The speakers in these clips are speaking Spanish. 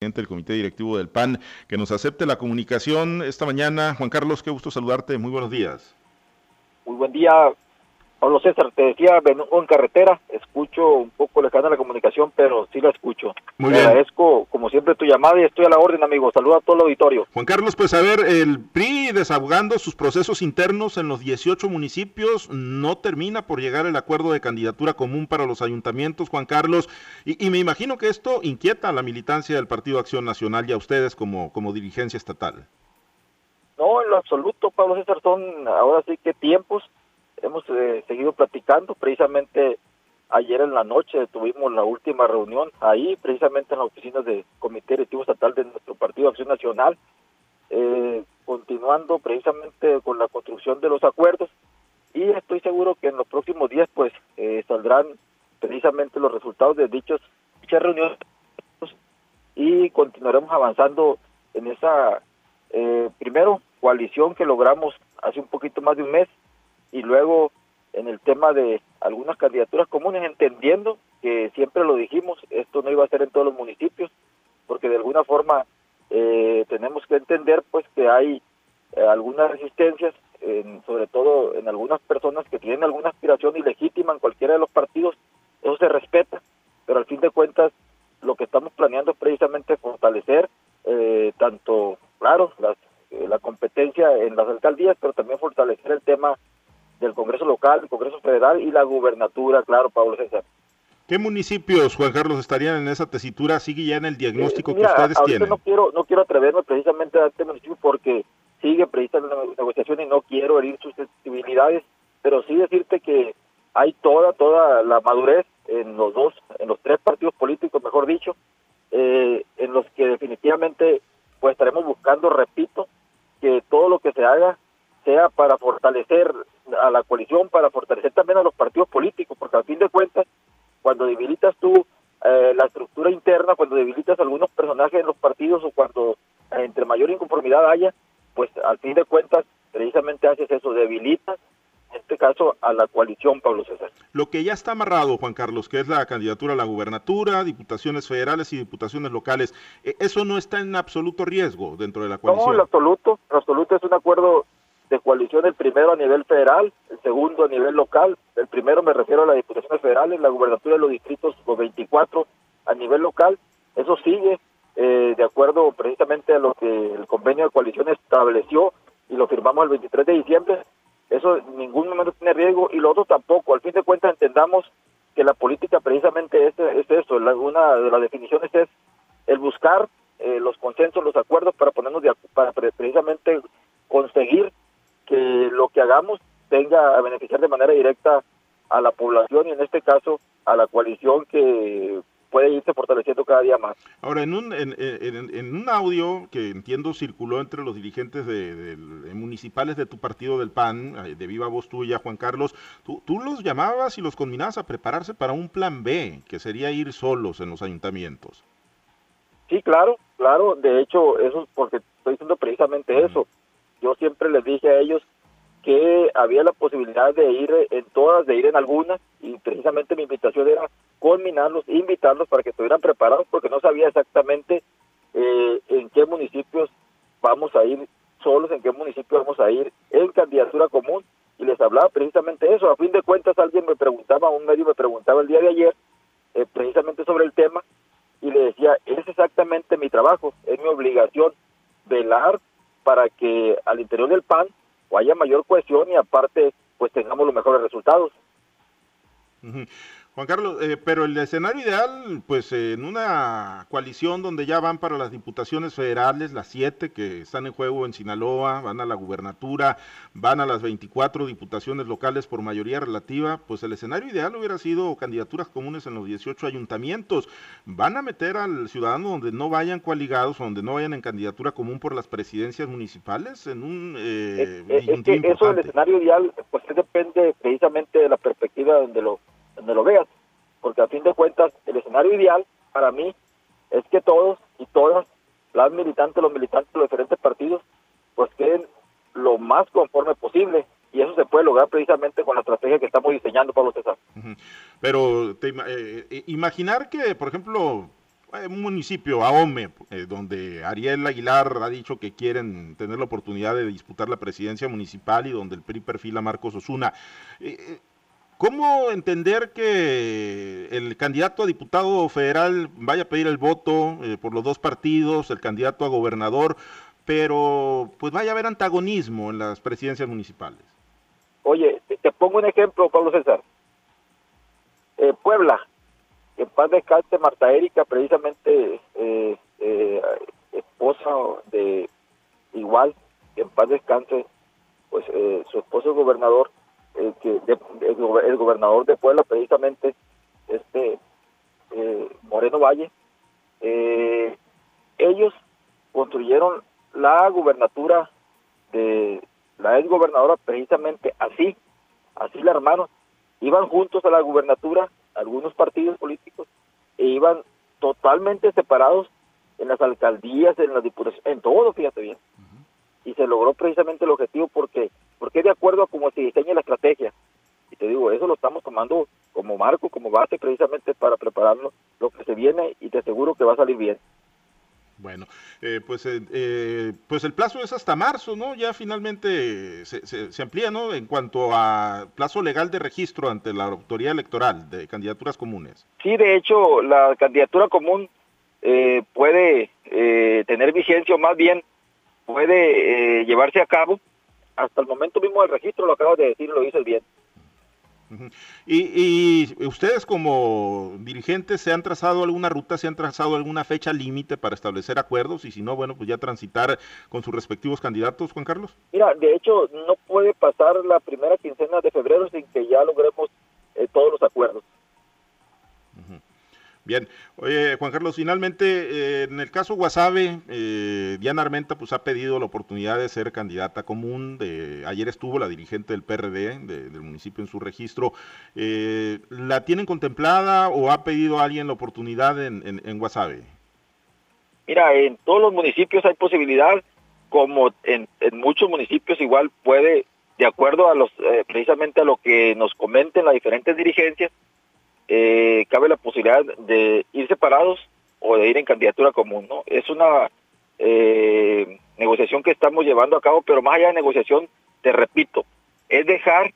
del Comité Directivo del PAN, que nos acepte la comunicación esta mañana. Juan Carlos, qué gusto saludarte. Muy buenos días. Muy buen día, Pablo César, te decía, vengo en carretera, escucho un poco lejana la comunicación, pero sí la escucho. Muy Te bien. agradezco, como siempre, tu llamada y estoy a la orden, amigo. Saluda a todo el auditorio. Juan Carlos, pues a ver, el PRI desahogando sus procesos internos en los 18 municipios, no termina por llegar el acuerdo de candidatura común para los ayuntamientos, Juan Carlos, y, y me imagino que esto inquieta a la militancia del Partido Acción Nacional y a ustedes como, como dirigencia estatal. No, en lo absoluto, Pablo César, son ahora sí que tiempos. Seguido platicando, precisamente ayer en la noche tuvimos la última reunión ahí, precisamente en la oficina del Comité Directivo Estatal de nuestro Partido Acción Nacional, eh, continuando precisamente con la construcción de los acuerdos. Y estoy seguro que en los próximos días pues eh, saldrán precisamente los resultados de dichos dichas reuniones y continuaremos avanzando en esa eh, primero coalición que logramos hace un poquito más de un mes y luego en el tema de algunas candidaturas comunes entendiendo que siempre lo dijimos esto no iba a ser en todos los municipios porque de alguna forma eh, tenemos que entender pues que hay eh, algunas resistencias en- sobre todo en algunas personas que tienen alguna aspiración ilegítima en cualquiera de los partidos eso se respeta pero al fin de cuentas lo que estamos planeando es precisamente fortalecer eh, tanto, claro, las, eh, la competencia en las alcaldías, pero también fortalecer el tema del Congreso local, el Congreso federal y la gubernatura, claro, Pablo César. ¿Qué municipios, Juan Carlos, estarían en esa tesitura? Sigue ya en el diagnóstico Eh, que mira, ustedes ahorita tienen. no quiero, no quiero atreverme precisamente a este municipio porque sigue precisamente la negociación y no quiero herir susceptibilidades, pero sí decirte que hay toda, toda la madurez en los dos, en los tres partidos políticos, mejor dicho, eh, en los que definitivamente pues estaremos buscando, repito, que todo lo que se haga sea para fortalecer a la coalición, para fortalecer también a los partidos políticos, porque al fin de cuentas, cuando debilitas tú eh, la estructura interna, cuando debilitas algunos personajes en los partidos o cuando eh, entre mayor inconformidad haya, pues al fin de cuentas precisamente haces eso, debilitas en este caso a la coalición Pablo César. Lo que ya está amarrado, Juan Carlos, que es la candidatura a la gubernatura, diputaciones federales y diputaciones locales, eh, eso no está en absoluto riesgo dentro de la No, coalición. en lo absoluto, en absoluto es un acuerdo de coalición, el primero a nivel federal, el segundo a nivel local, el primero me refiero a las diputaciones federales, la gubernatura de los distritos, los 24 a nivel local, eso sigue eh, de acuerdo precisamente a lo que el convenio de coalición estableció y lo firmamos el 23 de diciembre, eso en ningún momento tiene riesgo. Y lo otro tampoco, al fin de cuentas entendamos que la política precisamente es, es eso, la- una de las definiciones es el buscar eh, los consensos, los acuerdos para ponernos de, para pre- precisamente conseguir que lo que hagamos venga a beneficiar de manera directa a la población y en este caso a la coalición que puede irse fortaleciendo cada día más. Ahora, en un, en, en- en un audio que entiendo circuló entre los dirigentes de, de- de municipales de tu partido del PAN, eh, de viva voz tuya, Juan Carlos, tú, tú los llamabas y los combinabas a prepararse para un plan B, que sería ir solos en los ayuntamientos. Sí, claro, claro, de hecho eso es porque estoy diciendo precisamente eso. Yo siempre les dije a ellos que había la posibilidad de ir en todas, de ir en algunas, y precisamente mi invitación era culminarlos, invitarlos para que estuvieran preparados, porque no sabía exactamente eh, en qué municipios vamos a ir solos, en qué municipio vamos a ir en candidatura común, y les hablaba precisamente eso. A fin de cuentas, alguien me preguntaba, un medio me preguntaba el día de ayer, eh, precisamente sobre el tema, y le decía, es exactamente mi trabajo, es mi obligación velar para que al interior del PAN haya mayor cohesión y aparte pues tengamos los mejores resultados. Ujú. Juan Carlos, eh, pero el escenario ideal, pues eh, en una coalición donde ya van para las diputaciones federales, las siete que están en juego en Sinaloa, van a la gubernatura, van a las 24 diputaciones locales por mayoría relativa, pues el escenario ideal hubiera sido candidaturas comunes en los 18 ayuntamientos. ¿Van a meter al ciudadano donde no vayan coaligados, donde no vayan en candidatura común por las presidencias municipales en un eh, es, es disyuntivo que eso del escenario ideal pues es depende precisamente de la perspectiva donde lo donde lo veas, porque a fin de cuentas el escenario ideal para mí es que todos y todas las militantes, los militantes de los diferentes partidos pues queden lo más conforme posible y eso se puede lograr precisamente con la estrategia que estamos diseñando Pablo César. Pero te eh, eh, imaginar que, por ejemplo, un municipio, Ahome, eh, donde Ariel Aguilar ha dicho que quieren tener la oportunidad de disputar la presidencia municipal y donde el PRI perfila a Marcos Osuna. Eh, ¿Cómo entender que el candidato a diputado federal vaya a pedir el voto eh, por los dos partidos, el candidato a gobernador, pero pues vaya a haber antagonismo en las presidencias municipales? Oye, te pongo un ejemplo, Pablo César. Eh, Puebla, en paz descanse Marta Erika, precisamente eh, esposa de igual, en paz descanse, pues su esposo es gobernador, gobernador de Puebla precisamente este eh, Moreno Valle eh, ellos construyeron la gubernatura de la ex gobernadora precisamente así así la armaron. Iban juntos a la gubernatura algunos partidos políticos e iban totalmente separados en las alcaldías en las diputaciones en todo fíjate bien. Y se logró precisamente el objetivo porque porque de acuerdo a cómo se diseña la estrategia. Te digo, eso lo estamos tomando como marco, como base precisamente para prepararnos lo que se viene y te aseguro que va a salir bien. Bueno, eh, pues, eh, eh, pues el plazo es hasta marzo, ¿no? Ya finalmente se, se, amplía, ¿no? En cuanto a plazo legal de registro ante la autoridad electoral de candidaturas comunes. Sí, de hecho, la candidatura común puede tener vigencia o más bien puede llevarse a cabo hasta el momento mismo del registro, lo acabo de decir, lo hice bien. ¿Y, ¿Y, ustedes como dirigentes se han trazado alguna ruta, se han trazado alguna fecha límite para establecer acuerdos y si no, bueno, pues ya transitar con sus respectivos candidatos, Juan Carlos? Mira, de hecho no puede pasar la primera quincena de febrero sin que ya logremos Bien, oye Juan Carlos, finalmente eh, en el caso Guasave, eh, Diana Armenta pues ha pedido la oportunidad de ser candidata común. De, ayer estuvo la dirigente del PRD del municipio en su registro. Eh, ¿La tienen contemplada o ha pedido alguien la oportunidad en, en? Mira, en todos los municipios hay posibilidad, como en, en muchos municipios igual puede, de acuerdo a los precisamente a lo que nos comenten las diferentes dirigencias, eh, cabe la posibilidad de ir separados o de ir en candidatura común. ¿no? Es una eh, negociación que estamos llevando a cabo, pero más allá de negociación, te repito, es dejar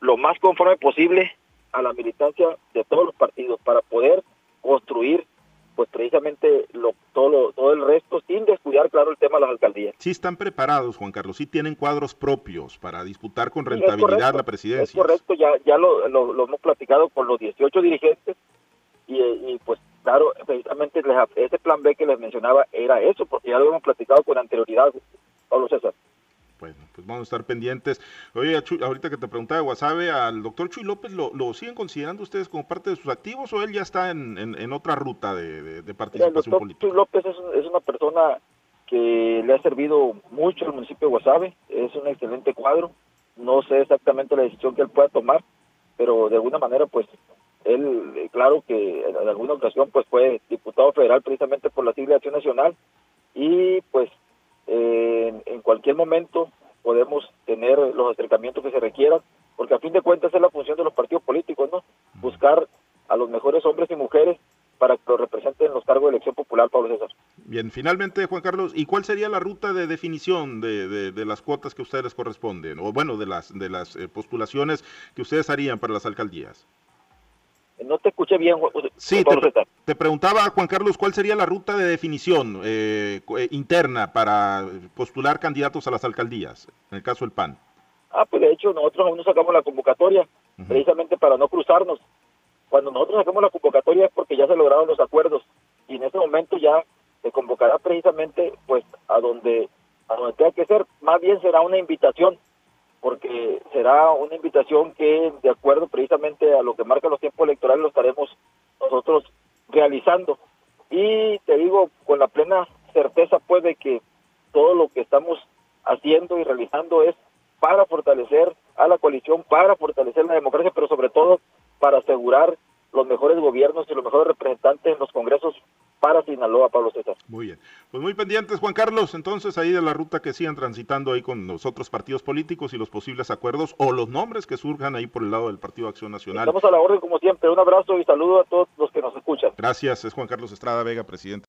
lo más conforme posible a la militancia de todos los partidos para poder construir pues precisamente lo, todo, todo el resto sin descuidar, claro, el tema de las alcaldías. Sí están preparados, Juan Carlos, sí tienen cuadros propios para disputar con rentabilidad la presidencia. Es correcto, ya, ya lo, lo, hemos platicado con los 18 dirigentes y, y pues claro, precisamente ese plan B que les mencionaba era eso, porque ya lo hemos platicado con anterioridad, Pablo César. Bueno, pues vamos a estar pendientes. Oye, ahorita que te preguntaba de Guasave, ¿al doctor Chuy López lo, siguen considerando ustedes como parte de sus activos o él ya está en, en, otra ruta de, de, participación política? Chuy López es, es, una persona que le ha servido mucho al municipio de Guasave, es un excelente cuadro, no sé exactamente la decisión que él pueda tomar, pero de alguna manera pues él, claro que en alguna ocasión pues fue diputado federal precisamente por la sigla de Acción Nacional y pues en cualquier momento podemos tener los acercamientos que se requieran, porque a fin de cuentas es la función de los partidos políticos, ¿no? Buscar a los mejores hombres y mujeres para que los representen en los cargos de elección popular, Pablo César. Bien, finalmente, Juan Carlos, ¿y cuál sería la ruta de definición de, de, las cuotas que a ustedes les corresponden? O bueno, de las, de las eh, postulaciones que ustedes harían para las alcaldías. No te bien, Sí, te, preguntaba, Juan Carlos, ¿cuál sería la ruta de definición eh, eh, interna para postular candidatos a las alcaldías, en el caso del PAN? Ah, pues de hecho nosotros aún no sacamos la convocatoria, precisamente para no cruzarnos. Cuando nosotros sacamos la convocatoria es porque ya se lograron los acuerdos y en ese momento ya se convocará precisamente pues a donde a donde tenga que ser, más bien será una invitación porque será una invitación que, de acuerdo precisamente a lo que marcan los tiempos electorales, lo estaremos nosotros realizando. Y te digo con la plena certeza, pues, de que todo lo que estamos haciendo y realizando es para fortalecer a la coalición, para fortalecer la democracia, pero sobre todo para asegurar los mejores gobiernos y los mejores representantes en los congresos para Sinaloa. Pablo César. Muy bien. Pues muy pendientes, Juan Carlos, entonces ahí de la ruta que sigan transitando ahí con los otros partidos políticos y los posibles acuerdos o los nombres que surjan ahí por el lado del Partido Acción Nacional. Estamos a la orden como siempre. Un abrazo y saludo a todos los que nos escuchan. Gracias, es Juan Carlos Estrada Vega, presidente.